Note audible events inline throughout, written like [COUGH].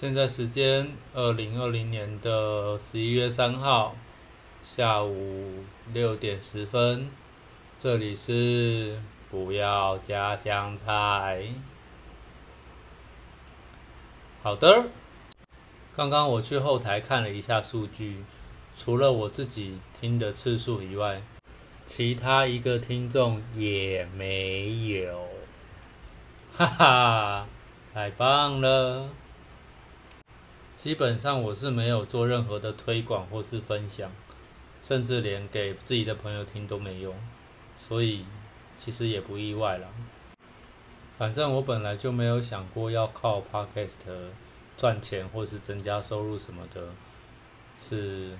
现在时间二零二零年的十一月三号下午六点十分，这里是不要加香菜。好的，刚刚我去后台看了一下数据，除了我自己听的次数以外，其他一个听众也没有，哈哈，太棒了！基本上我是没有做任何的推广或是分享，甚至连给自己的朋友听都没用，所以其实也不意外了。反正我本来就没有想过要靠 Podcast 赚钱或是增加收入什么的，是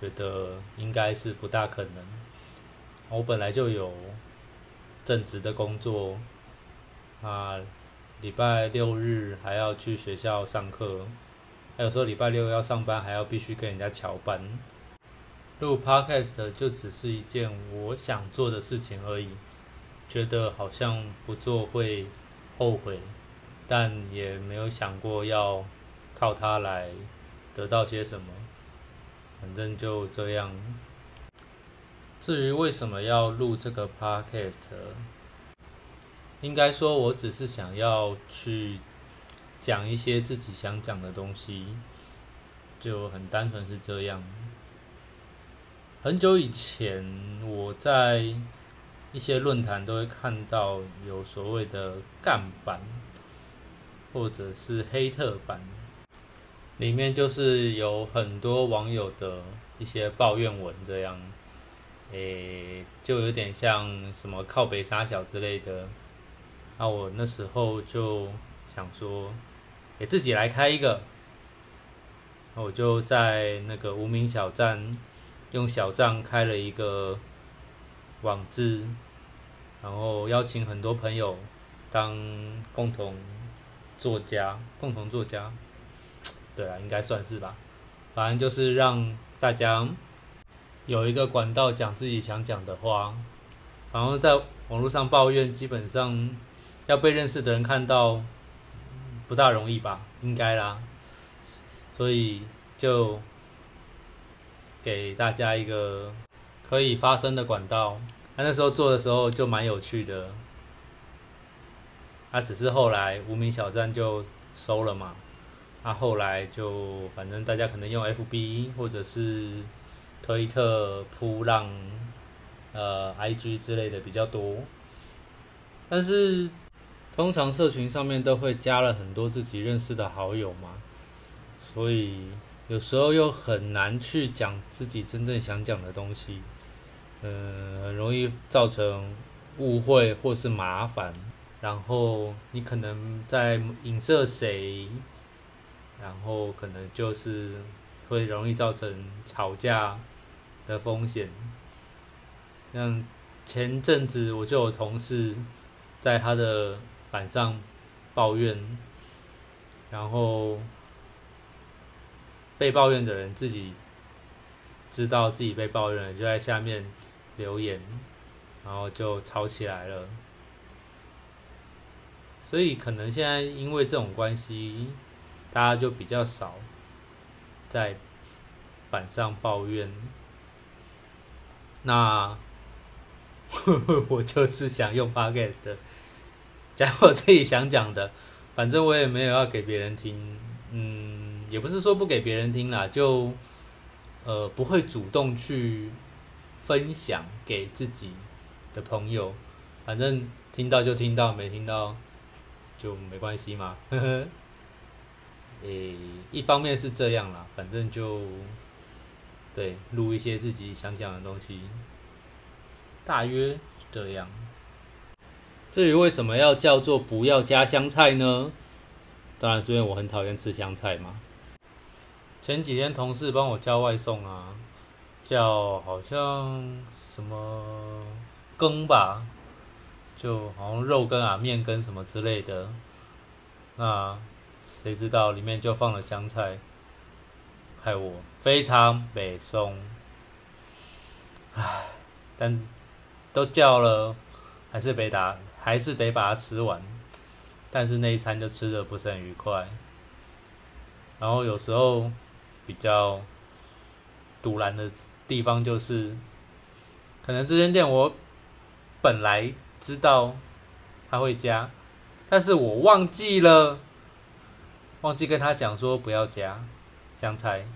觉得应该是不大可能。我本来就有正职的工作，啊，礼拜六日还要去学校上课。还有时候礼拜六要上班，还要必须跟人家翘班。录 podcast 就只是一件我想做的事情而已，觉得好像不做会后悔，但也没有想过要靠它来得到些什么。反正就这样。至于为什么要录这个 podcast，应该说我只是想要去。讲一些自己想讲的东西，就很单纯是这样。很久以前，我在一些论坛都会看到有所谓的干版，或者是黑特版，里面就是有很多网友的一些抱怨文，这样，诶，就有点像什么靠北沙小之类的。那我那时候就想说。给自己来开一个，我就在那个无名小站用小账开了一个网志，然后邀请很多朋友当共同作家，共同作家，对啊，应该算是吧。反正就是让大家有一个管道讲自己想讲的话，然后在网络上抱怨，基本上要被认识的人看到。不大容易吧？应该啦，所以就给大家一个可以发声的管道。他那时候做的时候就蛮有趣的，他只是后来无名小站就收了嘛。他后来就反正大家可能用 FB 或者是推特、扑浪、呃 IG 之类的比较多，但是。通常社群上面都会加了很多自己认识的好友嘛，所以有时候又很难去讲自己真正想讲的东西，嗯，很容易造成误会或是麻烦，然后你可能在影射谁，然后可能就是会容易造成吵架的风险。像前阵子我就有同事在他的。板上抱怨，然后被抱怨的人自己知道自己被抱怨了，就在下面留言，然后就吵起来了。所以可能现在因为这种关系，大家就比较少在板上抱怨。那 [LAUGHS] 我就是想用 podcast。讲我自己想讲的，反正我也没有要给别人听，嗯，也不是说不给别人听啦，就呃不会主动去分享给自己的朋友，反正听到就听到，没听到就没关系嘛，呵呵。诶，一方面是这样啦，反正就对录一些自己想讲的东西，大约这样。至于为什么要叫做不要加香菜呢？当然是因为我很讨厌吃香菜嘛。前几天同事帮我叫外送啊，叫好像什么羹吧，就好像肉羹啊、面羹什么之类的。那谁知道里面就放了香菜，害我非常北松。唉，但都叫了，还是被打。还是得把它吃完，但是那一餐就吃的不是很愉快。然后有时候比较堵拦的地方就是，可能这间店我本来知道他会加，但是我忘记了，忘记跟他讲说不要加香菜，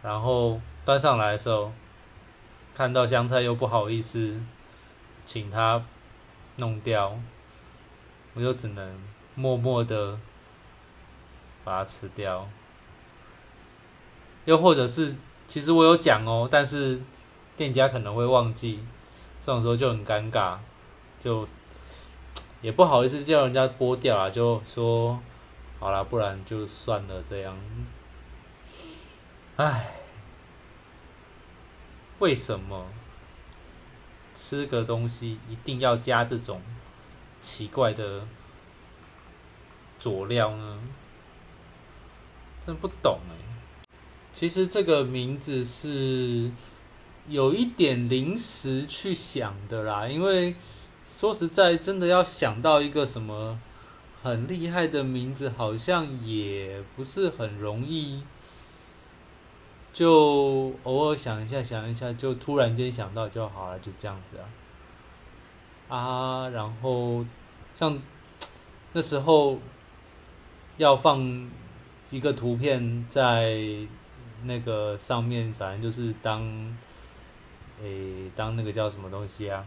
然后端上来的时候看到香菜又不好意思请他弄掉，我就只能默默的。把它吃掉，又或者是，其实我有讲哦，但是店家可能会忘记，这种时候就很尴尬，就也不好意思叫人家剥掉啊，就说好了，不然就算了这样。唉，为什么吃个东西一定要加这种奇怪的佐料呢？真不懂哎，其实这个名字是有一点临时去想的啦，因为说实在，真的要想到一个什么很厉害的名字，好像也不是很容易。就偶尔想一下，想一下，就突然间想到就好了，就这样子啊。啊，然后像那时候要放。一个图片在那个上面，反正就是当，诶，当那个叫什么东西啊？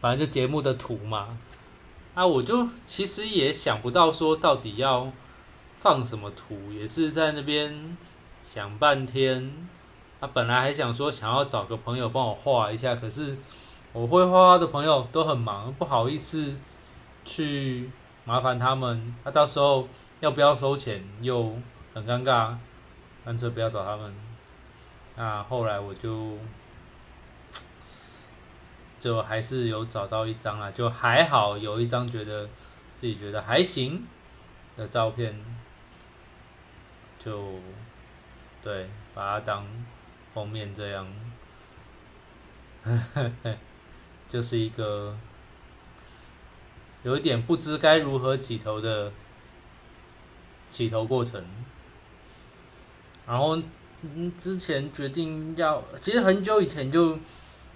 反正就节目的图嘛。啊，我就其实也想不到说到底要放什么图，也是在那边想半天。啊，本来还想说想要找个朋友帮我画一下，可是我会画画的朋友都很忙，不好意思去麻烦他们。那到时候。要不要收钱又很尴尬，干脆不要找他们。那后来我就 [TSK] 就还是有找到一张啊，就还好有一张觉得自己觉得还行的照片，就对把它当封面这样，[LAUGHS] 就是一个有一点不知该如何起头的。起头过程，然后之前决定要，其实很久以前就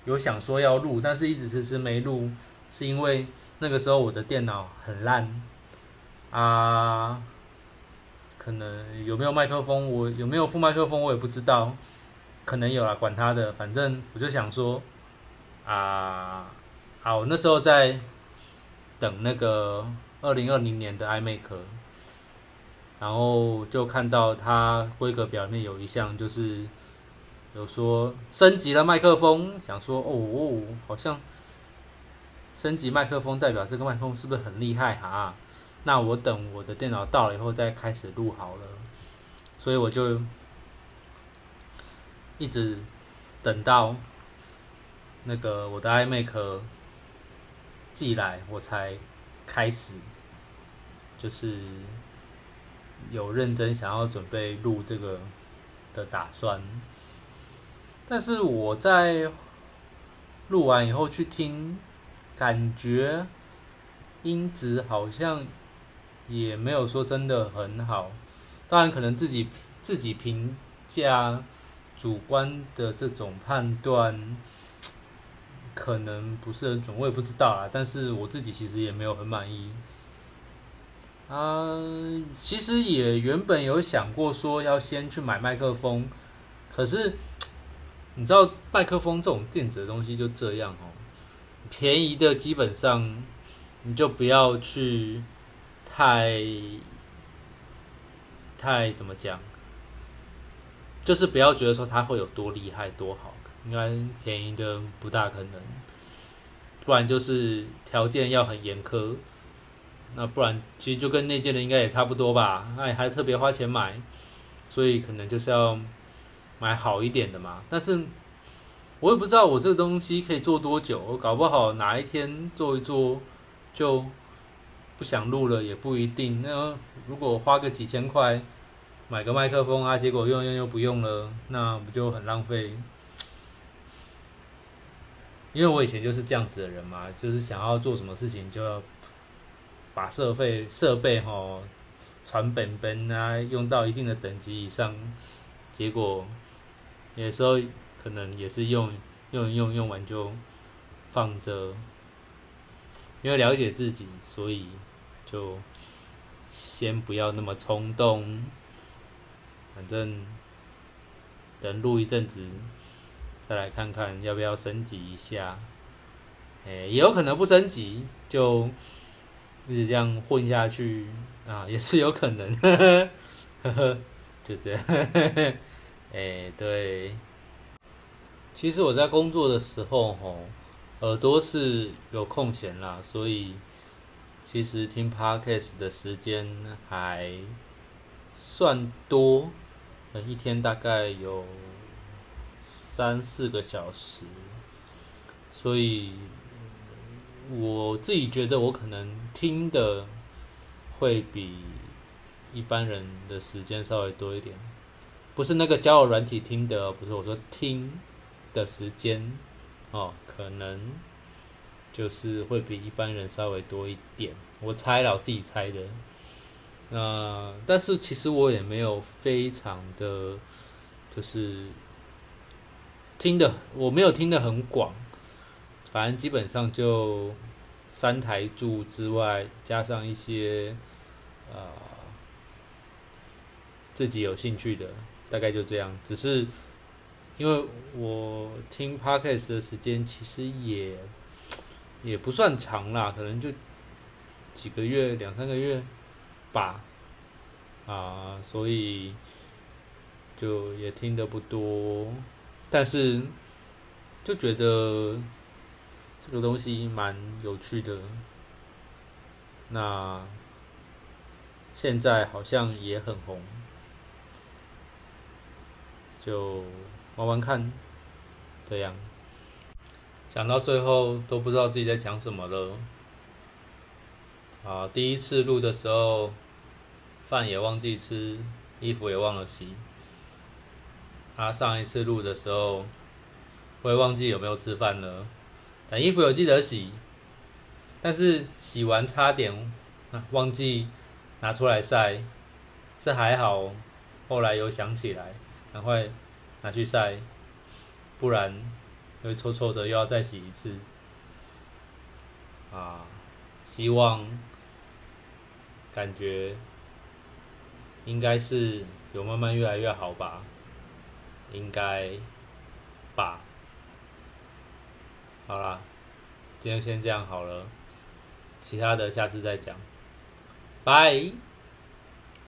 有想说要录，但是一直迟迟没录，是因为那个时候我的电脑很烂啊，可能有没有麦克风，我有没有副麦克风我也不知道，可能有啊，管他的，反正我就想说啊，好，我那时候在等那个二零二零年的 iMac。然后就看到它规格表面有一项，就是有说升级了麦克风，想说哦，好像升级麦克风代表这个麦克风是不是很厉害哈？那我等我的电脑到了以后再开始录好了，所以我就一直等到那个我的 iMac 寄来，我才开始就是。有认真想要准备录这个的打算，但是我在录完以后去听，感觉音质好像也没有说真的很好。当然，可能自己自己评价主观的这种判断可能不是很准，我也不知道啊。但是我自己其实也没有很满意。啊，其实也原本有想过说要先去买麦克风，可是你知道麦克风这种电子的东西就这样哦，便宜的基本上你就不要去太太怎么讲，就是不要觉得说它会有多厉害多好，应该便宜的不大可能，不然就是条件要很严苛。那不然，其实就跟那件的应该也差不多吧。那还特别花钱买，所以可能就是要买好一点的嘛。但是我也不知道我这个东西可以做多久，我搞不好哪一天做一做就不想录了也不一定。那如果花个几千块买个麦克风啊，结果用用又不用了，那不就很浪费？因为我以前就是这样子的人嘛，就是想要做什么事情就要。把设备设备哈传本本啊，用到一定的等级以上，结果有时候可能也是用用用用完就放着，因为了解自己，所以就先不要那么冲动，反正等录一阵子再来看看要不要升级一下，哎，也有可能不升级就。一直这样混下去啊，也是有可能，呵 [LAUGHS] 呵呵呵，就这样，哎，对。其实我在工作的时候，吼，耳朵是有空闲啦，所以其实听 podcast 的时间还算多，一天大概有三四个小时，所以。我自己觉得，我可能听的会比一般人的时间稍微多一点，不是那个交友软体听的，不是我说听的时间哦，可能就是会比一般人稍微多一点。我猜了，我自己猜的。那但是其实我也没有非常的，就是听的，我没有听的很广。反正基本上就三台柱之外，加上一些呃自己有兴趣的，大概就这样。只是因为我听 podcast 的时间其实也也不算长啦，可能就几个月、两三个月吧，啊，所以就也听得不多，但是就觉得。这个东西蛮有趣的，那现在好像也很红，就玩玩看，这样讲到最后都不知道自己在讲什么了。啊，第一次录的时候，饭也忘记吃，衣服也忘了洗。啊，上一次录的时候，我也忘记有没有吃饭了。但衣服有记得洗，但是洗完差点忘记拿出来晒，是还好，后来有想起来，赶快拿去晒，不然会臭臭的，又要再洗一次。啊，希望感觉应该是有慢慢越来越好吧，应该吧。好啦，今天先这样好了，其他的下次再讲，拜。